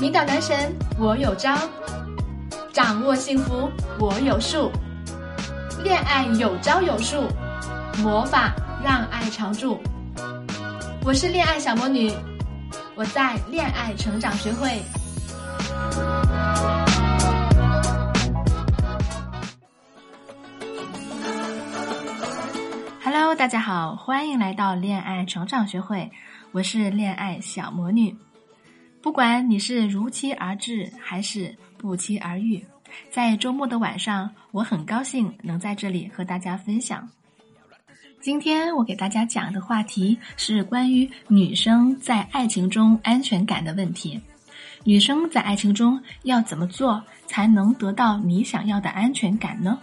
迷倒男神我有招，掌握幸福我有数，恋爱有招有数，魔法让爱常驻。我是恋爱小魔女，我在恋爱成长学会。Hello，大家好，欢迎来到恋爱成长学会，我是恋爱小魔女。不管你是如期而至还是不期而遇，在周末的晚上，我很高兴能在这里和大家分享。今天我给大家讲的话题是关于女生在爱情中安全感的问题。女生在爱情中要怎么做才能得到你想要的安全感呢？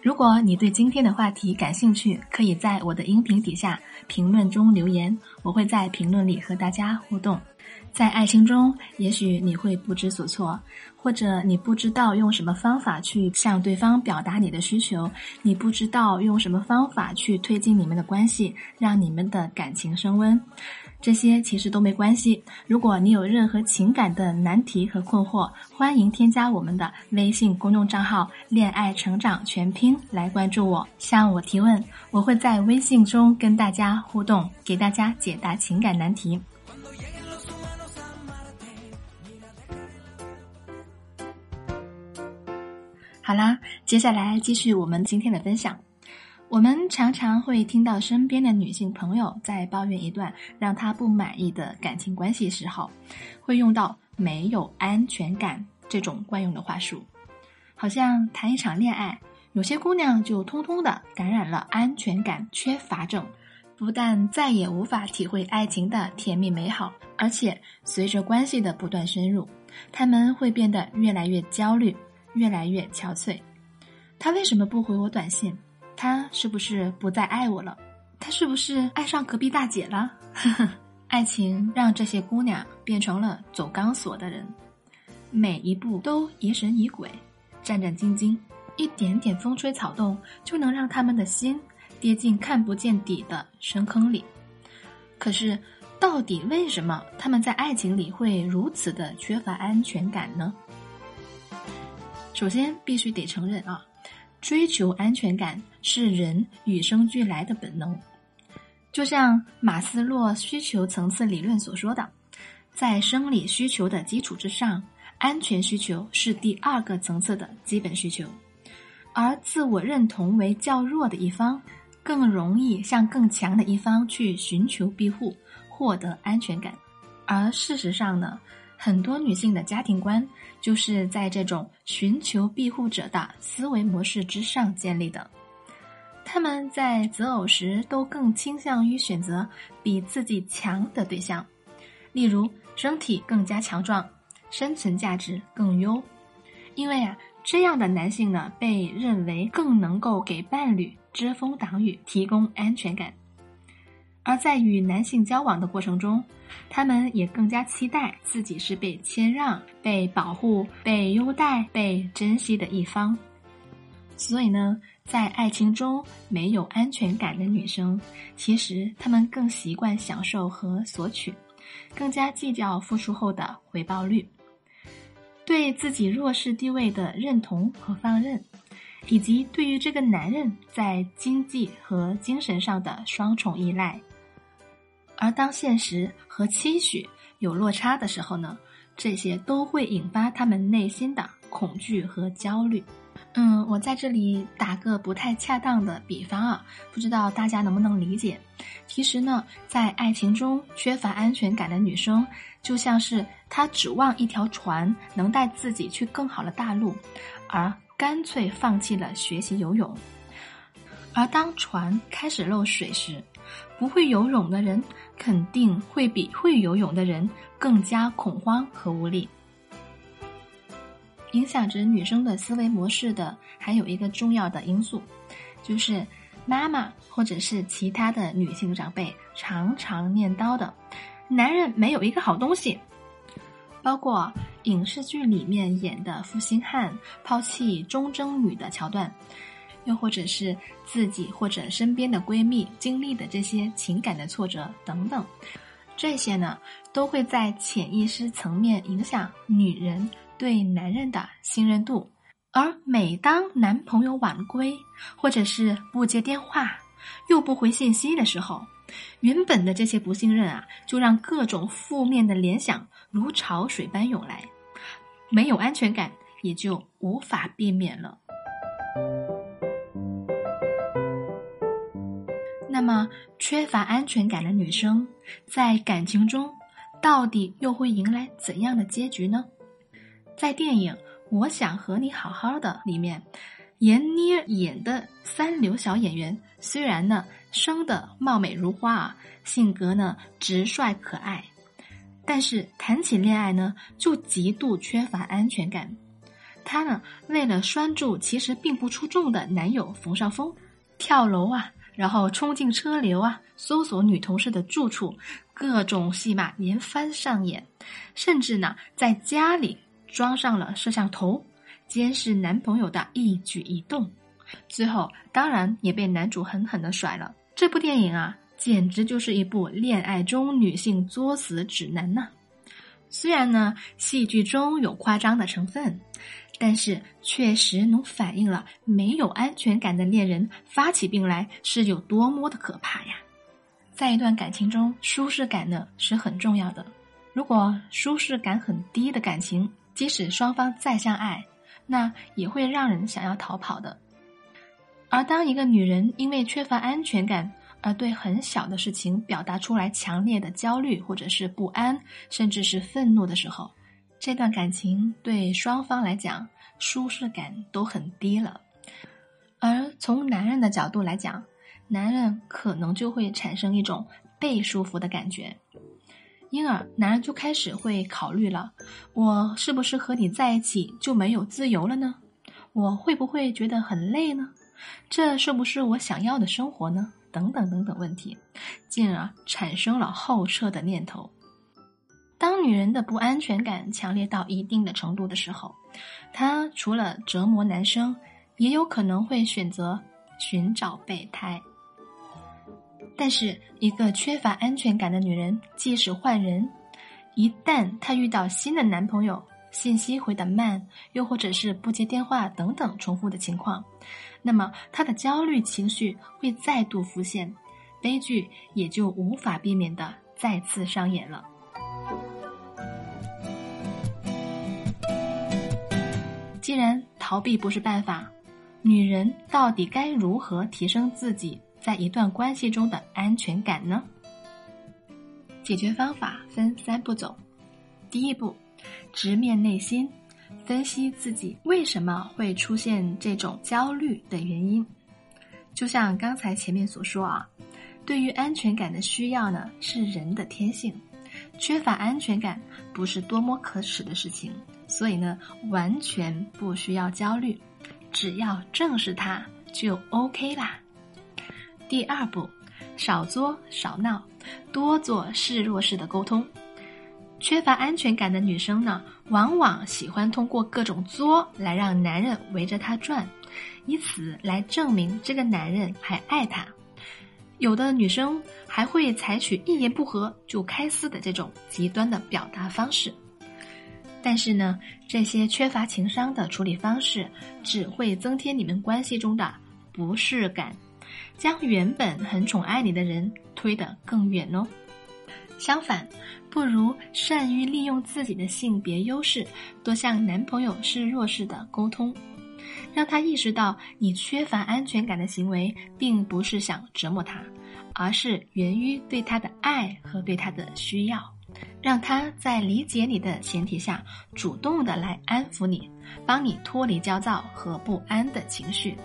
如果你对今天的话题感兴趣，可以在我的音频底下评论中留言，我会在评论里和大家互动。在爱情中，也许你会不知所措，或者你不知道用什么方法去向对方表达你的需求，你不知道用什么方法去推进你们的关系，让你们的感情升温。这些其实都没关系。如果你有任何情感的难题和困惑，欢迎添加我们的微信公众账号“恋爱成长全拼”来关注我，向我提问，我会在微信中跟大家互动，给大家解答情感难题。好啦，接下来继续我们今天的分享。我们常常会听到身边的女性朋友在抱怨一段让她不满意的感情关系时候，会用到“没有安全感”这种惯用的话术，好像谈一场恋爱，有些姑娘就通通的感染了安全感缺乏症，不但再也无法体会爱情的甜蜜美好，而且随着关系的不断深入，她们会变得越来越焦虑。越来越憔悴，他为什么不回我短信？他是不是不再爱我了？他是不是爱上隔壁大姐了？爱情让这些姑娘变成了走钢索的人，每一步都疑神疑鬼、战战兢兢，一点点风吹草动就能让他们的心跌进看不见底的深坑里。可是，到底为什么他们在爱情里会如此的缺乏安全感呢？首先，必须得承认啊，追求安全感是人与生俱来的本能。就像马斯洛需求层次理论所说的，在生理需求的基础之上，安全需求是第二个层次的基本需求。而自我认同为较弱的一方，更容易向更强的一方去寻求庇护，获得安全感。而事实上呢？很多女性的家庭观就是在这种寻求庇护者的思维模式之上建立的。她们在择偶时都更倾向于选择比自己强的对象，例如身体更加强壮、生存价值更优，因为啊，这样的男性呢被认为更能够给伴侣遮风挡雨、提供安全感。而在与男性交往的过程中，他们也更加期待自己是被谦让、被保护、被优待、被珍惜的一方。所以呢，在爱情中没有安全感的女生，其实她们更习惯享受和索取，更加计较付出后的回报率，对自己弱势地位的认同和放任，以及对于这个男人在经济和精神上的双重依赖。而当现实和期许有落差的时候呢，这些都会引发他们内心的恐惧和焦虑。嗯，我在这里打个不太恰当的比方啊，不知道大家能不能理解？其实呢，在爱情中缺乏安全感的女生，就像是她指望一条船能带自己去更好的大陆，而干脆放弃了学习游泳。而当船开始漏水时，不会游泳的人肯定会比会游泳的人更加恐慌和无力。影响着女生的思维模式的还有一个重要的因素，就是妈妈或者是其他的女性长辈常常念叨的“男人没有一个好东西”，包括影视剧里面演的负心汉抛弃忠贞女的桥段。又或者是自己或者身边的闺蜜经历的这些情感的挫折等等，这些呢，都会在潜意识层面影响女人对男人的信任度。而每当男朋友晚归，或者是不接电话，又不回信息的时候，原本的这些不信任啊，就让各种负面的联想如潮水般涌来，没有安全感也就无法避免了。那么，缺乏安全感的女生在感情中到底又会迎来怎样的结局呢？在电影《我想和你好好的》里面，闫妮演的三流小演员，虽然呢生的貌美如花啊，性格呢直率可爱，但是谈起恋爱呢就极度缺乏安全感。她呢为了拴住其实并不出众的男友冯绍峰，跳楼啊！然后冲进车流啊，搜索女同事的住处，各种戏码连番上演，甚至呢，在家里装上了摄像头，监视男朋友的一举一动。最后，当然也被男主狠狠的甩了。这部电影啊，简直就是一部恋爱中女性作死指南呐。虽然呢，戏剧中有夸张的成分。但是确实能反映了没有安全感的恋人发起病来是有多么的可怕呀！在一段感情中，舒适感呢是很重要的。如果舒适感很低的感情，即使双方再相爱，那也会让人想要逃跑的。而当一个女人因为缺乏安全感而对很小的事情表达出来强烈的焦虑或者是不安，甚至是愤怒的时候，这段感情对双方来讲舒适感都很低了，而从男人的角度来讲，男人可能就会产生一种被束缚的感觉，因而男人就开始会考虑了：我是不是和你在一起就没有自由了呢？我会不会觉得很累呢？这是不是我想要的生活呢？等等等等问题，进而产生了后撤的念头。当女人的不安全感强烈到一定的程度的时候，她除了折磨男生，也有可能会选择寻找备胎。但是，一个缺乏安全感的女人，即使换人，一旦她遇到新的男朋友，信息回的慢，又或者是不接电话等等重复的情况，那么她的焦虑情绪会再度浮现，悲剧也就无法避免的再次上演了。既然逃避不是办法，女人到底该如何提升自己在一段关系中的安全感呢？解决方法分三步走。第一步，直面内心，分析自己为什么会出现这种焦虑的原因。就像刚才前面所说啊，对于安全感的需要呢，是人的天性，缺乏安全感不是多么可耻的事情。所以呢，完全不需要焦虑，只要正视它就 OK 啦。第二步，少作少闹，多做示弱式的沟通。缺乏安全感的女生呢，往往喜欢通过各种作来让男人围着她转，以此来证明这个男人还爱她。有的女生还会采取一言不合就开撕的这种极端的表达方式。但是呢，这些缺乏情商的处理方式只会增添你们关系中的不适感，将原本很宠爱你的人推得更远哦。相反，不如善于利用自己的性别优势，多向男朋友示弱势的沟通，让他意识到你缺乏安全感的行为并不是想折磨他，而是源于对他的爱和对他的需要。让他在理解你的前提下，主动的来安抚你，帮你脱离焦躁和不安的情绪。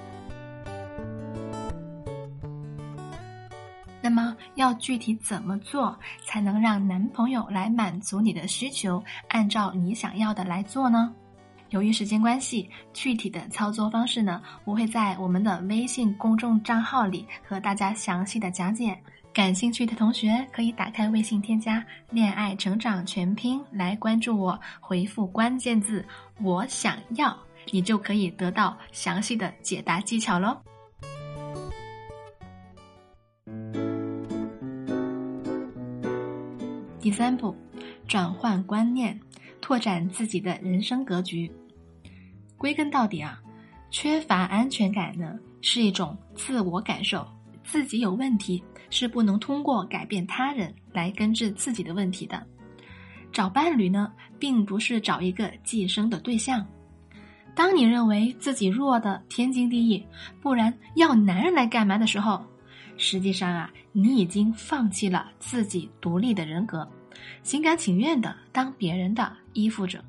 那么，要具体怎么做才能让男朋友来满足你的需求，按照你想要的来做呢？由于时间关系，具体的操作方式呢，我会在我们的微信公众账号里和大家详细的讲解。感兴趣的同学可以打开微信，添加“恋爱成长全拼”来关注我，回复关键字“我想要”，你就可以得到详细的解答技巧喽。第三步，转换观念，拓展自己的人生格局。归根到底啊，缺乏安全感呢，是一种自我感受，自己有问题是不能通过改变他人来根治自己的问题的。找伴侣呢，并不是找一个寄生的对象。当你认为自己弱的天经地义，不然要男人来干嘛的时候，实际上啊，你已经放弃了自己独立的人格，心甘情愿的当别人的依附着。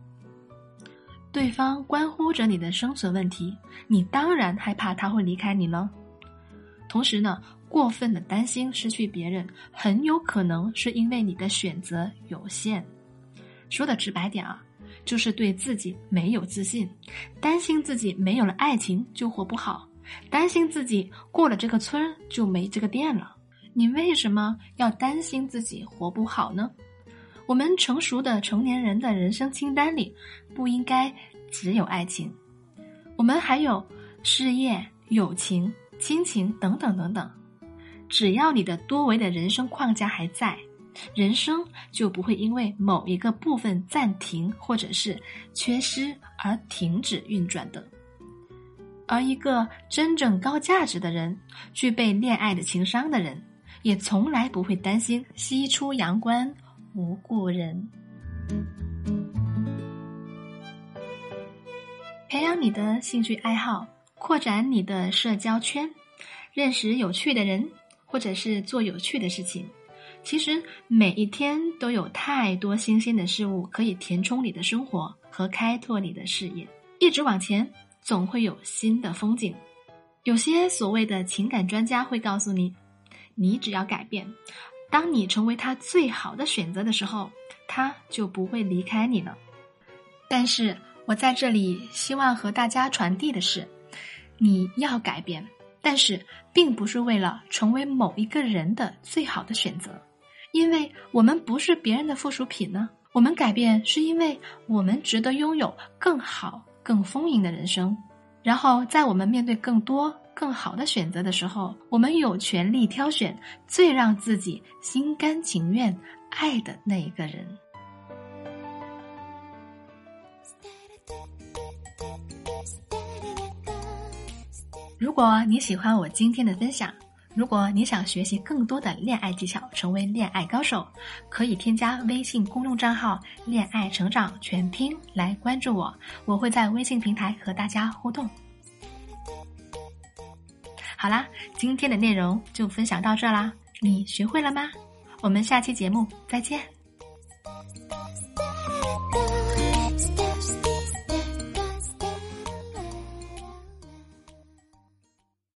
对方关乎着你的生存问题，你当然害怕他会离开你了。同时呢，过分的担心失去别人，很有可能是因为你的选择有限。说的直白点啊，就是对自己没有自信，担心自己没有了爱情就活不好，担心自己过了这个村就没这个店了。你为什么要担心自己活不好呢？我们成熟的成年人的人生清单里，不应该只有爱情，我们还有事业、友情、亲情等等等等。只要你的多维的人生框架还在。人生就不会因为某一个部分暂停或者是缺失而停止运转的。而一个真正高价值的人，具备恋爱的情商的人，也从来不会担心西出阳关无故人。培养你的兴趣爱好，扩展你的社交圈，认识有趣的人，或者是做有趣的事情。其实每一天都有太多新鲜的事物可以填充你的生活和开拓你的视野。一直往前，总会有新的风景。有些所谓的情感专家会告诉你，你只要改变，当你成为他最好的选择的时候，他就不会离开你了。但是我在这里希望和大家传递的是，你要改变，但是并不是为了成为某一个人的最好的选择。因为我们不是别人的附属品呢，我们改变是因为我们值得拥有更好、更丰盈的人生。然后，在我们面对更多、更好的选择的时候，我们有权利挑选最让自己心甘情愿爱的那一个人。如果你喜欢我今天的分享。如果你想学习更多的恋爱技巧，成为恋爱高手，可以添加微信公众账号“恋爱成长全拼”来关注我，我会在微信平台和大家互动。好啦，今天的内容就分享到这啦，你学会了吗？我们下期节目再见。